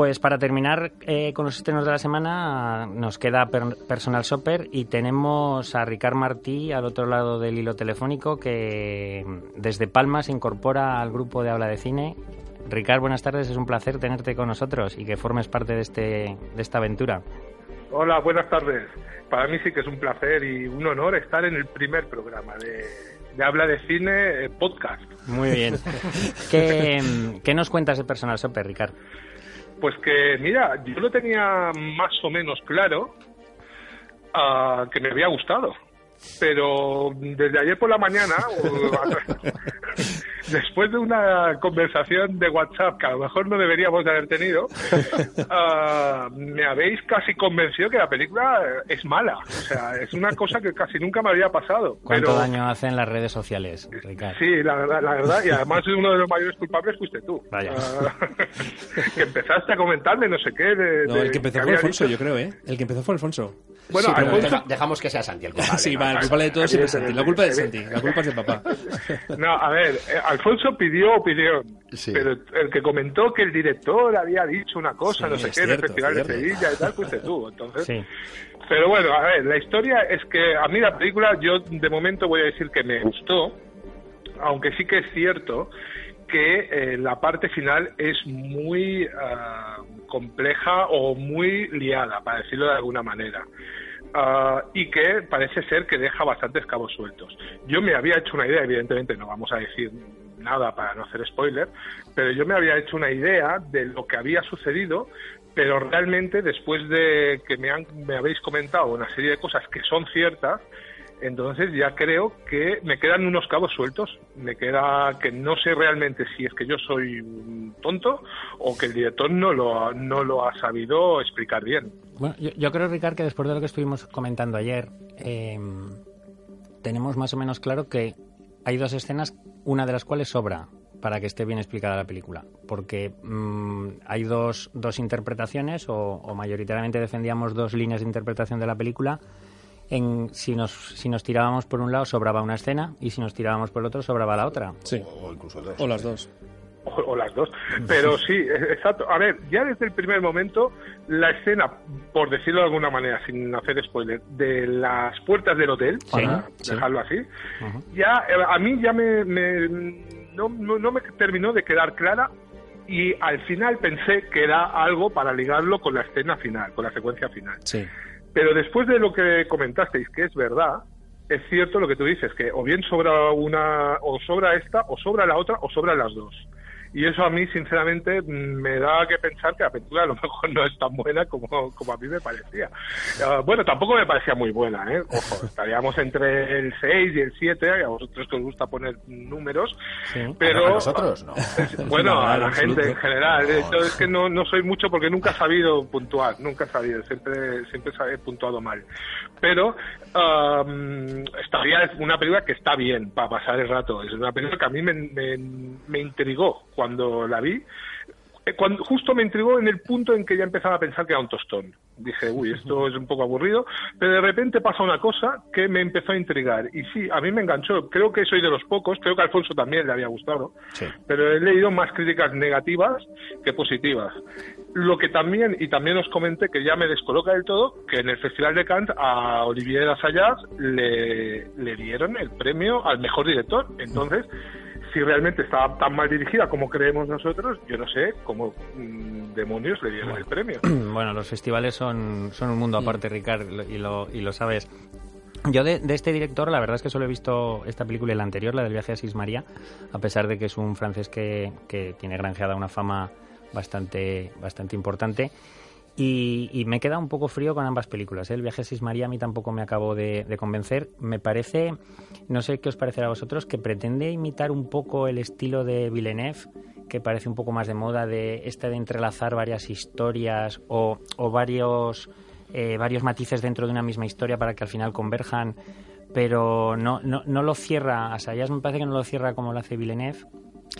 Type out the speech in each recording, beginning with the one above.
Pues para terminar eh, con los estrenos de la semana, nos queda Personal Shopper y tenemos a Ricard Martí al otro lado del hilo telefónico que desde Palma se incorpora al grupo de habla de cine. Ricard, buenas tardes, es un placer tenerte con nosotros y que formes parte de, este, de esta aventura. Hola, buenas tardes. Para mí sí que es un placer y un honor estar en el primer programa de, Habla de Cine eh, podcast. Muy bien. ¿Qué, ¿Qué, nos cuentas de Personal Shopper, Ricard? Pues que, mira, yo lo tenía más o menos claro uh, que me había gustado. Pero desde ayer por la mañana, después de una conversación de WhatsApp que a lo mejor no deberíamos de haber tenido, ah, me habéis casi convencido que la película es mala. O sea, es una cosa que casi nunca me había pasado. ¿Cuánto daño hacen las redes sociales, Ricardo? Sí, la verdad, la verdad, y además uno de los mayores culpables fuiste tú. Vaya. Ah, que empezaste a comentarme no sé qué. no, el que empezó fue Alfonso, yo creo, ¿eh? El que empezó fue Alfonso. Bueno, dejamos que sea Santi el culpable. sí, vale, el culpable de todo siempre es Santi. La culpa es de Santi, la culpa es de papá. No, a ver, eh, Alfonso pidió opinión, pero el que comentó que el director había dicho una cosa, no sé qué, en el Festival de Sevilla y tal, fuiste tú. Entonces, sí. Pero bueno, a ver, la historia es que a mí la película, yo de momento voy a decir que me gustó, aunque sí que es cierto que eh, la parte final es muy ah, compleja o muy liada, para decirlo de alguna manera. Ah, y que parece ser que deja bastantes cabos sueltos. Yo me había hecho una idea, evidentemente no vamos a decir nada para no hacer spoiler, pero yo me había hecho una idea de lo que había sucedido, pero realmente después de que me, han, me habéis comentado una serie de cosas que son ciertas, entonces ya creo que me quedan unos cabos sueltos. Me queda que no sé realmente si es que yo soy un tonto o que el director no lo, no lo ha sabido explicar bien. Bueno, yo, creo, Ricardo, que después de lo que estuvimos comentando ayer, em, tenemos más o menos claro que hay dos escenas, una de las cuales sobra para que esté bien explicada la película. Porque mm, hay dos, dos interpretaciones, o, o mayoritariamente defendíamos dos líneas de interpretación de la película en, si, nos, si nos tirábamos por un lado sobraba una escena y si nos tirábamos por el otro sobraba la otra. Sí, o, incluso dos. O las dos. O, las dos. Pero sí, exacto. A ver, ya desde el primer momento, la escena, por decirlo de alguna manera, sin hacer spoiler, de las puertas del hotel, para dejarlo así, ya eh, a mí ya me, no, no me terminó de quedar clara y al final pensé que era algo para ligarlo con la escena final, con la secuencia final. Sí. Pero después de lo que comentasteis, que es verdad, es cierto lo que tú dices, que o bien sobra una, o sobra esta, o sobra la otra, o sobran las dos y eso a mí sinceramente me da que pensar que la película a lo mejor no es tan buena como, como a mí me parecía. Ah, bueno, tampoco me parecía muy buena, ¿eh? Ojo, estaríamos entre el 6 y el 7, a vosotros que os gusta poner números, pero... A nosotros, no. bueno, a la gente en general. Yo es que no, no soy mucho porque nunca he sabido puntuar, nunca he sabido, siempre, siempre he puntuado mal. Pero um, estaría una película que está bien para pasar el rato. Es una película que a mí me, me, me intrigó cuando la vi, eh, cuando, justo me intrigó en el punto en que ya empezaba a pensar que era un tostón. Dije, uy, esto es un poco aburrido, pero de repente pasa una cosa que me empezó a intrigar. Y sí, a mí me enganchó. Creo que soy de los pocos, creo que a Alfonso también le había gustado, pero he leído más críticas negativas que positivas. Lo que también, y también os comenté que ya me descoloca del todo, que en el Festival de Cannes a Olivier Assayas le, le dieron el premio al mejor director. Entonces, si realmente estaba tan mal dirigida como creemos nosotros, yo no sé cómo mm, demonios le dieron el premio. Bueno, los festivales son, son un mundo aparte, Ricard, y lo, y lo sabes. Yo de, este director, la verdad es que solo he visto esta película y la anterior, la del viaje a Sis María, a pesar de que es un francés que, que tiene granjeada una fama bastante, bastante importante. Y, me queda un poco frío con ambas películas. ¿eh? El viaje a Sismaría a mí tampoco me acabó de, convencer. Me parece, no sé qué os parecerá a vosotros, que pretende imitar un poco el estilo de Villeneuve, que parece un poco más de moda, de este de entrelazar varias historias o, varios, eh, varios matices dentro de una misma historia para que al final converjan. Pero no, no, no lo cierra, Asayas me parece que no lo cierra como lo hace Villeneuve.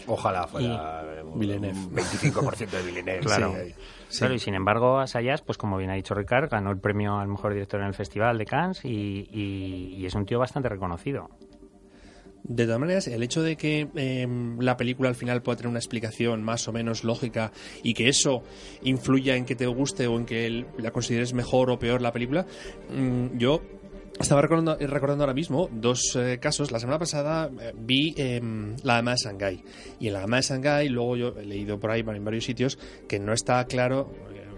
Ojalá fuera Villeneuve. 25% de Villeneuve. Claro. y sin embargo, Asayas, pues como bien ha dicho Ricard, ganó el premio al mejor director en el Festival de Cannes y, es un tío bastante reconocido. De todas maneras, el hecho de que em, la película al final pueda tener una explicación más o menos lógica y que eso influya en que te guste o en que la consideres mejor o peor la película, mm, yo estaba recordando, recordando, ahora mismo dos eh, casos. La semana pasada eh, vi em, La Dama de Shanghái. Y en La Dama de Shanghái, luego yo he leído por ahí en varios sitios que no está claro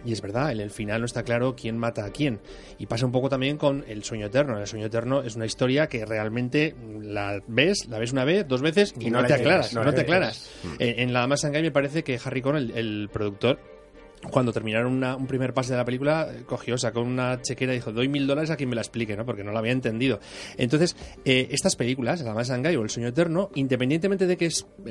y es verdad, en el final no está claro quién mata a quién. Y pasa un poco también con El sueño eterno. El sueño eterno es una historia que realmente la ves, la ves una vez, dos veces y, no, te aclaras, no, te aclaras. En, La Dama Shanghai me parece que Harry Con, el productor, cuando terminaron un primer pase de la película, cogió, sacó una chequera y dijo, doy mil dólares a quien me la explique, ¿no? Porque no lo había entendido. Entonces, eh, estas películas, La Más Shanghai o El Sueño Eterno, independientemente de que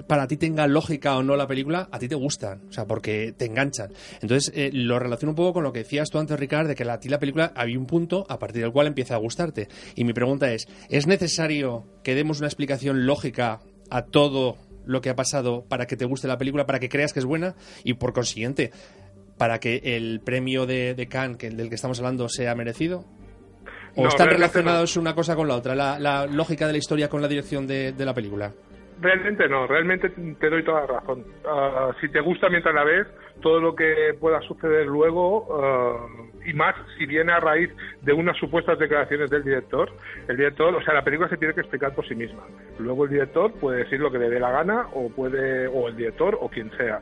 para ti tenga lógica o no la película, a ti te gustan, o sea, porque te enganchan. Entonces, eh, lo relaciono un poco con lo que decías tú antes, Ricardo, de que a ti la película había un punto a partir del cual empieza a gustarte. Y mi pregunta es, ¿es necesario que demos una explicación lógica a todo lo que ha pasado para que te guste la película, para que creas que es buena y por consiguiente para que el premio de, de Cannes que, del que estamos hablando sea merecido? ¿O están relacionados una cosa con la otra? La, lógica de la historia con la dirección de, la película? Realmente no, realmente te doy toda la razón. Ah, si te gusta mientras la ves, todo lo que pueda suceder luego, ah, y más si viene a raíz de unas supuestas declaraciones del director, el director, o sea, la película se tiene que explicar por sí misma. Luego el director puede decir lo que le dé la gana, o puede, o el director, o quien sea.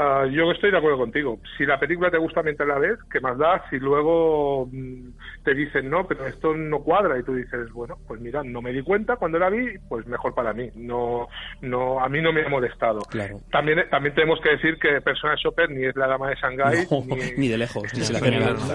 Ah, yo estoy de acuerdo contigo. Si la película te gusta mientras la ves, ¿qué más da? Si luego mm, te dicen, no, pero esto no cuadra y tú dices, bueno, pues mira, no me di cuenta cuando la vi, pues mejor para mí. No, no, a mí no me ha molestado. Claro. También, también tenemos que decir que Persona Shopper ni es la dama de Shanghái, ni, de lejos, ni, se la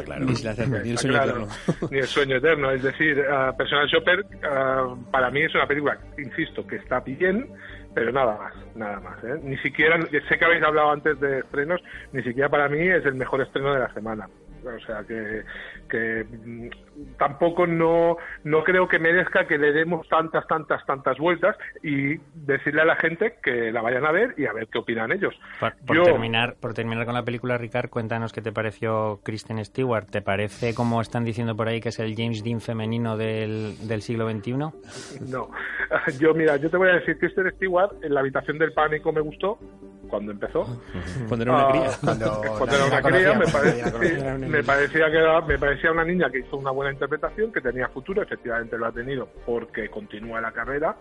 claro. ni, ni el sueño eterno. Ni el sueño eterno. Es decir, uh, Persona Shopper uh, para mí es una película, insisto, que está bien, pero nada más, nada más. ¿eh? Ni siquiera, sé que habéis hablado antes de estrenos, ni siquiera para mí es el mejor estreno de la semana. O sea que, que mm, tampoco no, no creo que merezca que le demos tantas, tantas, tantas vueltas y decirle a la gente que la vayan a ver y a ver qué opinan ellos. Por, terminar, por terminar con la película, Ricard, cuéntanos qué te pareció Kristen Stewart. ¿Te parece, como están diciendo por ahí, que es el James Dean femenino del, del siglo XXI? No. Yo, mira, yo te voy a decir, Kristen Stewart, en la habitación del pánico me gustó cuando empezó. Cuando era una cría. Ah, cuando, era una cría, me, me, parecía que me parecía una niña que hizo una buena interpretación, que tenía futuro, efectivamente lo ha tenido porque continúa la carrera.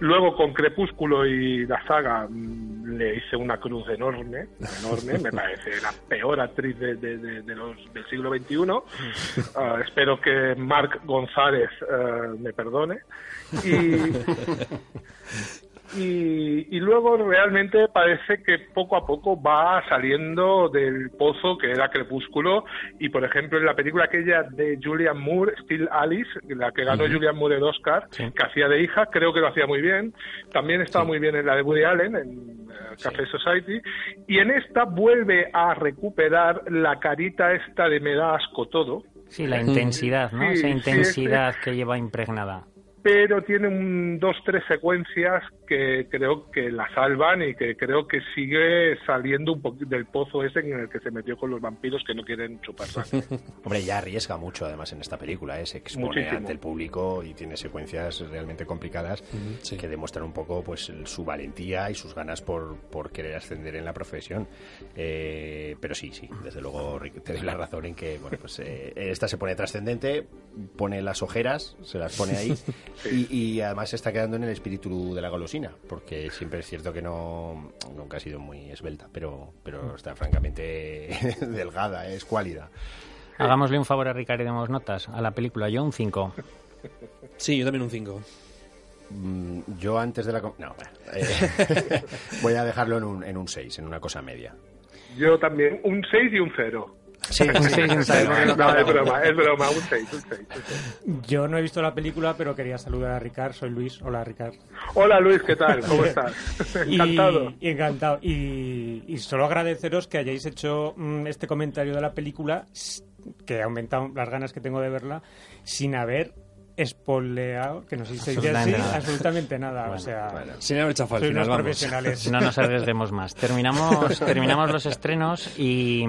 Luego con Crepúsculo y la saga mm, le hice una cruz enorme, enorme, me parece la peor actriz de, los, del siglo XXI. Ah, espero que Marc González eh, me perdone. Y, y, luego realmente parece que poco a poco va saliendo del pozo que era Crepúsculo y por ejemplo en la película aquella de Julian Moore, Still Alice, la que ganó Julian Moore el Oscar, que hacía de hija, creo que lo hacía muy bien, también estaba muy bien en la de Woody Allen, en eh, Café Society, y en esta vuelve a recuperar la carita esta de me da asco todo. Sí, la intensidad, ¿no? Esa intensidad que lleva impregnada pero tiene un, dos, tres secuencias que creo que la salvan y que creo que sigue saliendo un poquito del pozo ese en el que se metió con los vampiros que no quieren chupar sangre. Hombre, ya arriesga mucho además en esta película, ¿eh? se expone ante el público y tiene secuencias realmente complicadas que demuestran un poco pues su valentía y sus ganas por, por querer ascender en la profesión. Eh, pero sí, sí, desde luego te doy la razón en que bueno, pues, eh, esta se pone trascendente, pone las ojeras, se las pone ahí Y, además se está quedando en el espíritu de la golosina, porque siempre es cierto que no nunca ha sido muy esbelta, pero, pero está francamente delgada, es cuálida. Hagámosle un favor a Ricardo y demos notas a la película. Yo un 5. Sí, yo también un 5. Mm, yo antes de la... No, eh, voy a dejarlo en un, en un 6, en una cosa media. Yo también, un 6 y un 0. Sí, un 6 un 6. No, es broma, es broma, un 6, un 6. Yo no he visto la película, pero quería saludar a Ricard. Soy Luis. Hola, Ricard. Hola, Luis, ¿qué tal? ¿Cómo estás? encantado. Y, encantado. Y, y, solo agradeceros que hayáis hecho mm, este comentario de la película, que ha aumentado las ganas que tengo de verla, sin haber espoleado, que no sé si se así, absolutamente nada. o sea, sin haber echado al final, profesionales. No nos arriesguemos más. Terminamos, terminamos los estrenos y